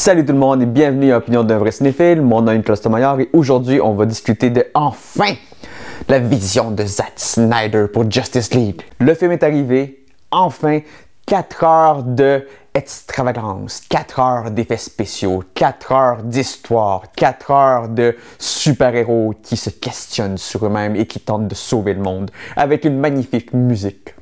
Salut tout le monde et bienvenue à Opinion d'un vrai cinéphile. Mon nom est Nicolas Tomaillard et aujourd'hui on va discuter de enfin la vision de Zack Snyder pour Justice League. Le film est arrivé, enfin 4 heures de extravagance, 4 heures d'effets spéciaux, 4 heures d'histoire, 4 heures de super-héros qui se questionnent sur eux-mêmes et qui tentent de sauver le monde avec une magnifique musique.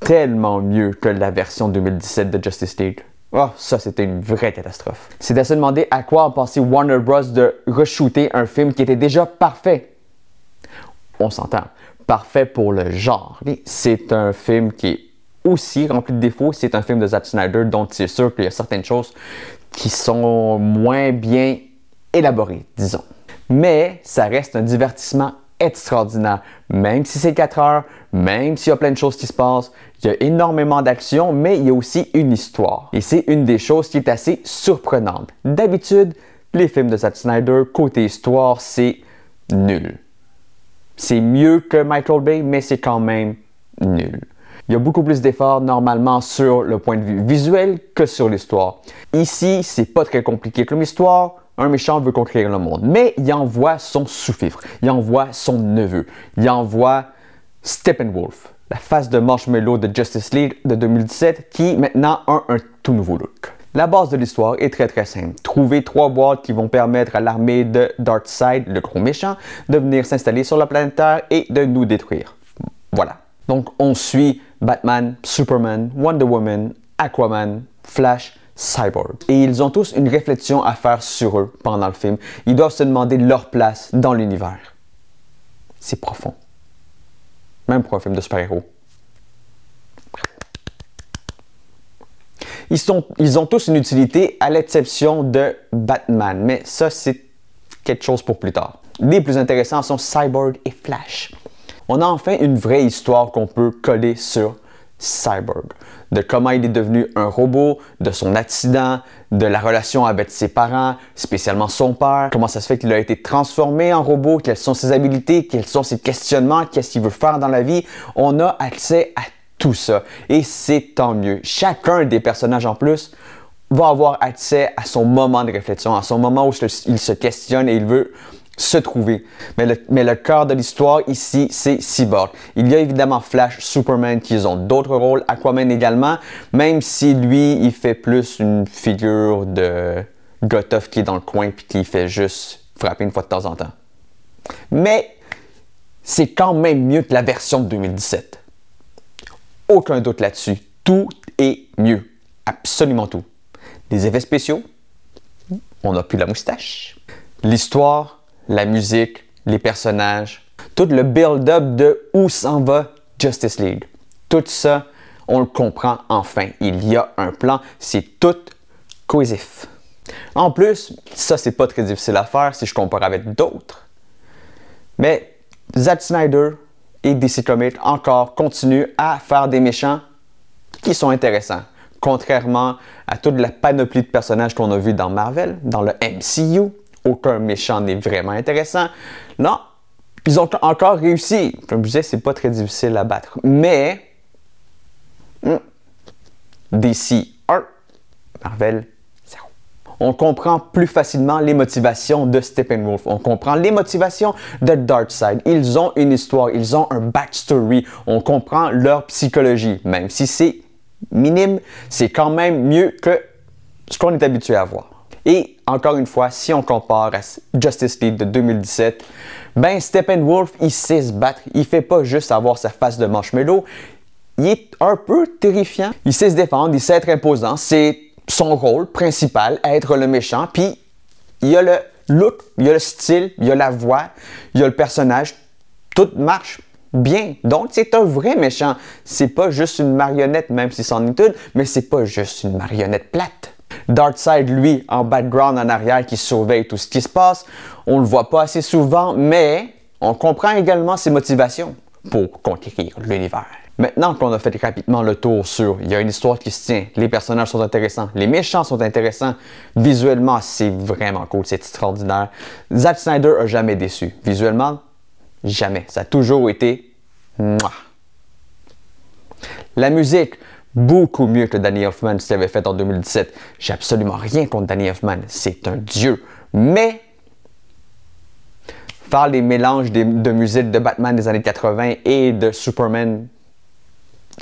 Tellement mieux que la version 2017 de Justice League. Oh, ça, c'était une vraie catastrophe. C'est à se demander à quoi a pensé Warner Bros. de re-shooter un film qui était déjà parfait. On s'entend. Parfait pour le genre. C'est un film qui est aussi rempli de défauts. C'est un film de Zack Snyder dont c'est sûr qu'il y a certaines choses qui sont moins bien élaborées, disons. Mais ça reste un divertissement extraordinaire. Même si c'est 4 heures, même s'il y a plein de choses qui se passent, il y a énormément d'action, mais il y a aussi une histoire. Et c'est une des choses qui est assez surprenante. D'habitude, les films de Zack Snyder, côté histoire, c'est nul. C'est mieux que Michael Bay, mais c'est quand même nul. Il y a beaucoup plus d'efforts normalement sur le point de vue visuel que sur l'histoire. Ici, c'est pas très compliqué comme histoire. Un méchant veut conquérir le monde, mais il envoie son sous-fifre, il envoie son neveu, il envoie Steppenwolf, la face de marshmallow de Justice League de 2017 qui maintenant a un tout nouveau look. La base de l'histoire est très très simple. Trouver trois boîtes qui vont permettre à l'armée de Darkseid, le gros méchant, de venir s'installer sur la planète Terre et de nous détruire. Voilà. Donc on suit Batman, Superman, Wonder Woman, Aquaman, Flash, Cyborg. Et ils ont tous une réflexion à faire sur eux pendant le film. Ils doivent se demander leur place dans l'univers. C'est profond. Même pour un film de super-héros. Ils, ils ont tous une utilité à l'exception de Batman, mais ça c'est quelque chose pour plus tard. Les plus intéressants sont Cyborg et Flash. On a enfin une vraie histoire qu'on peut coller sur Cyborg, de comment il est devenu un robot, de son accident, de la relation avec ses parents, spécialement son père, comment ça se fait qu'il a été transformé en robot, quelles sont ses habilités, quels sont ses questionnements, qu'est-ce qu'il veut faire dans la vie? On a accès à tout ça. Et c'est tant mieux. Chacun des personnages en plus va avoir accès à son moment de réflexion, à son moment où il se questionne et il veut se trouver. Mais le, cœur de l'histoire ici, c'est Cyborg. Il y a évidemment Flash, Superman qui ont d'autres rôles, Aquaman également, même si lui, il fait plus une figure de Gotoff qui est dans le coin puis qui fait juste frapper une fois de temps en temps. Mais c'est quand même mieux que la version de 2017. Aucun doute là-dessus. Tout est mieux. Absolument tout. Les effets spéciaux, on n'a plus la moustache. L'histoire, la musique, les personnages, tout le build-up de où s'en va Justice League. Tout ça, on le comprend enfin. Il y a un plan, c'est tout cohésif. En plus, ça c'est pas très difficile à faire si je compare avec d'autres. Mais Zack Snyder et DC Comics encore continuent à faire des méchants qui sont intéressants. Contrairement à toute la panoplie de personnages qu'on a vu dans Marvel, dans le MCU, aucun méchant n'est vraiment intéressant. Non, ils ont encore réussi. Comme je disais, c'est pas très difficile à battre. Mais hmm, DC 1, Marvel 0. On comprend plus facilement les motivations de Steppenwolf. On comprend les motivations de Darkseid. Ils ont une histoire, ils ont un backstory. On comprend leur psychologie. Même si c'est minime, c'est quand même mieux que ce qu'on est habitué à voir. Et encore une fois, si on compare à Justice League de 2017, ben Steppenwolf, il sait se battre. Il fait pas juste avoir sa face de marshmallow. Il est un peu terrifiant. Il sait se défendre, il sait être imposant. C'est son rôle principal, être le méchant. Puis il y a le look, il y a le style, il y a la voix, il y a le personnage. Tout marche bien. Donc, c'est un vrai méchant. C'est pas juste une marionnette, même si c'en est une, mais c'est pas juste une marionnette plate. Darkseid, lui, en background en arrière, qui surveille tout ce qui se passe. On le voit pas assez souvent, mais on comprend également ses motivations pour conquérir l'univers. Maintenant qu'on a fait rapidement le tour sur il y a une histoire qui se tient, les personnages sont intéressants, les méchants sont intéressants, visuellement c'est vraiment cool, c'est extraordinaire. Zack Snyder a jamais déçu. Visuellement, jamais. Ça a toujours été. La musique, beaucoup mieux que Danny Elfman ce avait fait en 2017. J'ai absolument rien contre Danny Elfman, c'est un dieu. Mais faire les mélanges de, musique de Batman des années 80 et de Superman,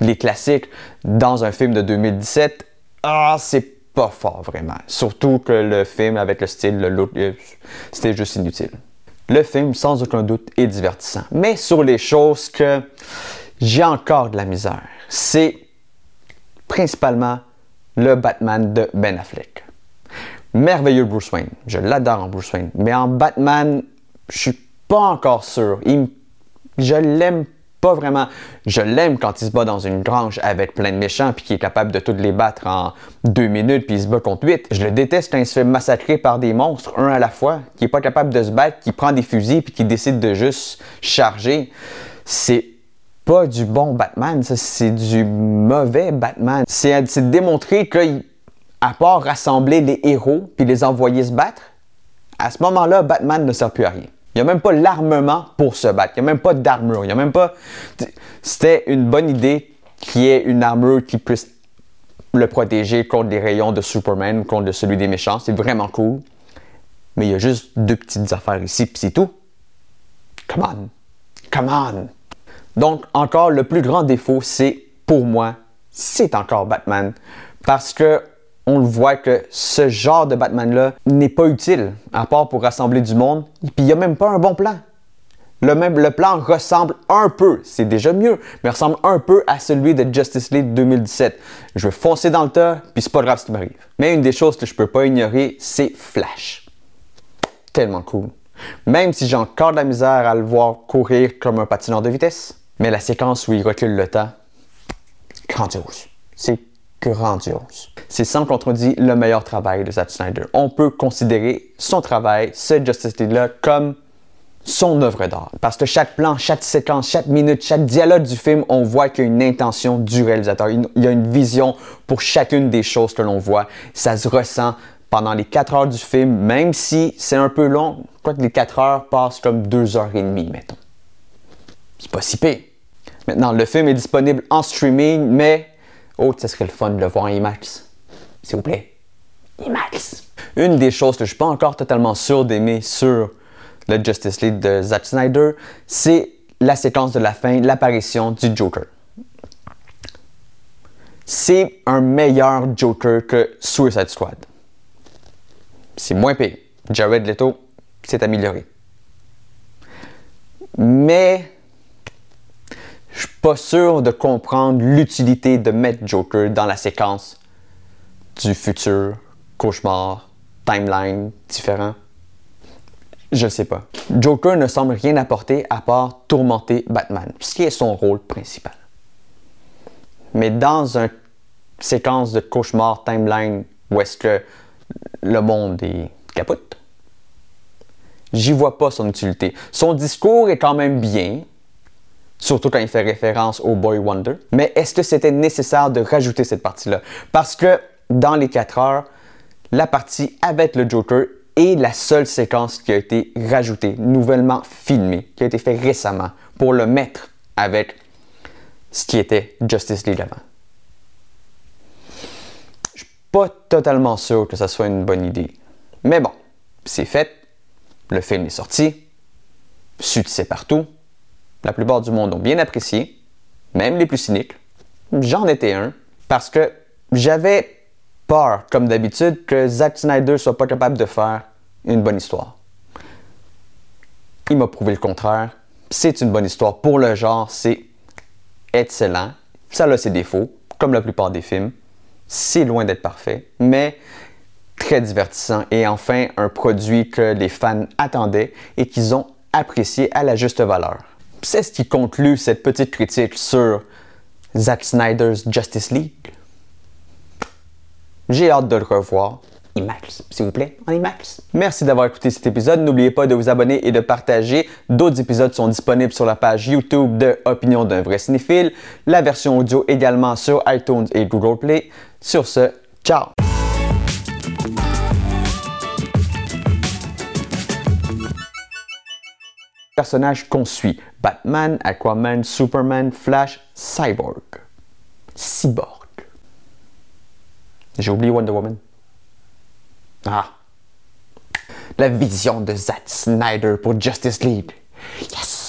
les classiques, dans un film de 2017, ah, c'est pas fort vraiment. Surtout que le film avec le style, le euh, c'était juste inutile. Le film, sans aucun doute, est divertissant. Mais sur les choses que j'ai encore de la misère, c'est principalement le Batman de Ben Affleck. Merveilleux Bruce Wayne. Je l'adore en Bruce Wayne. Mais en Batman, je suis pas encore sûr. Je l'aime pas vraiment. Je l'aime quand il se bat dans une grange avec plein de méchants puis qu'il est capable de toutes les battre en deux minutes puis il se bat contre huit. Je le déteste quand il se fait massacrer par des monstres, un à la fois, qui est pas capable de se battre, qui prend des fusils puis qui décide de juste charger. C'est pas du bon Batman, ça, c'est du mauvais Batman. C'est de démontrer que, à part rassembler les héros puis les envoyer se battre, à ce moment-là, Batman ne sert plus à rien. Il n'y a même pas l'armement pour se battre. Il n'y a même pas d'armure. Il y a même pas. C'était une bonne idée qu'il y ait une armure qui puisse le protéger contre les rayons de Superman, contre celui des méchants. C'est vraiment cool. Mais il y a juste deux petites affaires ici, puis c'est tout. Come on. Come on. Donc, encore, le plus grand défaut, c'est, pour moi, c'est encore Batman. Parce que on le voit que ce genre de Batman-là n'est pas utile, à part pour rassembler du monde, et puis il n'y a même pas un bon plan. Le, même, plan ressemble un peu, c'est déjà mieux, mais ressemble un peu à celui de Justice League 2017. Je veux foncer dans le tas, puis c'est pas grave ce qui m'arrive. Mais une des choses que je peux pas ignorer, c'est Flash. Tellement cool. Même si j'ai encore de la misère à le voir courir comme un patineur de vitesse. Mais la séquence où il recule le temps, grandiose. C'est grandiose. C'est sans contredit le meilleur travail de Zack Snyder. On peut considérer son travail, ce Justice League-là, comme son œuvre d'art. Parce que chaque plan, chaque séquence, chaque minute, chaque dialogue du film, on voit qu'il y a une intention du réalisateur. Il y a une vision pour chacune des choses que l'on voit. Ça se ressent pendant les 4 heures du film, même si c'est un peu long. Crois que les 4 heures passent comme 2 heures et demie, mettons. C'est pas si pire. Maintenant, le film est disponible en streaming, mais Oh, ce serait le fun de le voir en IMAX. S'il vous plaît. IMAX. Une des choses que je suis pas encore totalement sûr d'aimer sur le Justice League de Zack Snyder, c'est la séquence de la fin, l'apparition du Joker. C'est un meilleur Joker que Suicide Squad. C'est moins pire. Jared Leto s'est amélioré. Mais pas sûr de comprendre l'utilité de mettre Joker dans la séquence du futur, cauchemar, timeline différent. Je sais pas. Joker ne semble rien apporter à part tourmenter Batman, ce qui est son rôle principal. Mais dans une séquence de cauchemar timeline où est-ce que le monde est capote, j'y vois pas son utilité. Son discours est quand même bien, surtout quand il fait référence au Boy Wonder. Mais est-ce que c'était nécessaire de rajouter cette partie-là? Parce que dans les 4 heures, la partie avec le Joker est la seule séquence qui a été rajoutée, nouvellement filmée, qui a été faite récemment pour le mettre avec ce qui était Justice League avant. Je suis pas totalement sûr que ça soit une bonne idée. Mais bon, c'est fait, le film est sorti, succès partout, la plupart du monde ont bien apprécié, même les plus cyniques. J'en étais un, parce que j'avais peur, comme d'habitude, que Zack Snyder soit pas capable de faire une bonne histoire. Il m'a prouvé le contraire. C'est une bonne histoire. Pour le genre, c'est excellent. Ça a ses défauts, comme la plupart des films. C'est loin d'être parfait, mais très divertissant et enfin un produit que les fans attendaient et qu'ils ont apprécié à la juste valeur. C'est ce qui conclut cette petite critique sur Zack Snyder's Justice League. J'ai hâte de le revoir. IMAX, s'il vous plaît, en IMAX. Merci d'avoir écouté cet épisode. N'oubliez pas de vous abonner et de partager. D'autres épisodes sont disponibles sur la page YouTube de Opinion d'un vrai cinéphile. La version audio également sur iTunes et Google Play. Sur ce, ciao! personnages qu'on suit Batman, Aquaman, Superman, Flash, Cyborg. Cyborg. J'ai oublié Wonder Woman. Ah. La vision de Zack Snyder pour Justice League. Yes!